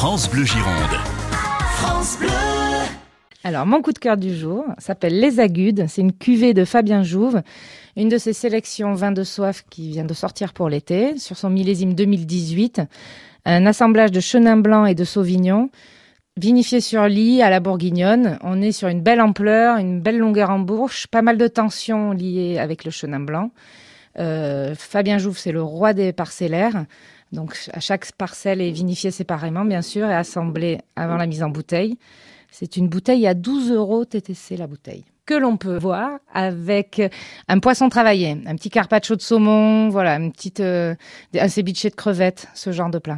France Bleu Gironde. France Bleu. Alors, mon coup de cœur du jour s'appelle Les Agudes. C'est une cuvée de Fabien Jouve, une de ses sélections vin de soif qui vient de sortir pour l'été, sur son millésime 2018. Un assemblage de chenin blanc et de sauvignon, vinifié sur lit à la bourguignonne. On est sur une belle ampleur, une belle longueur en bouche, pas mal de tensions liées avec le chenin blanc. Euh, Fabien Jouve, c'est le roi des parcellaires. Donc, à chaque parcelle est vinifiée séparément, bien sûr, et assemblée avant la mise en bouteille. C'est une bouteille à 12 euros TTC la bouteille que l'on peut voir avec un poisson travaillé, un petit carpaccio de saumon, voilà, une petite, euh, un ceviche de crevettes, ce genre de plat.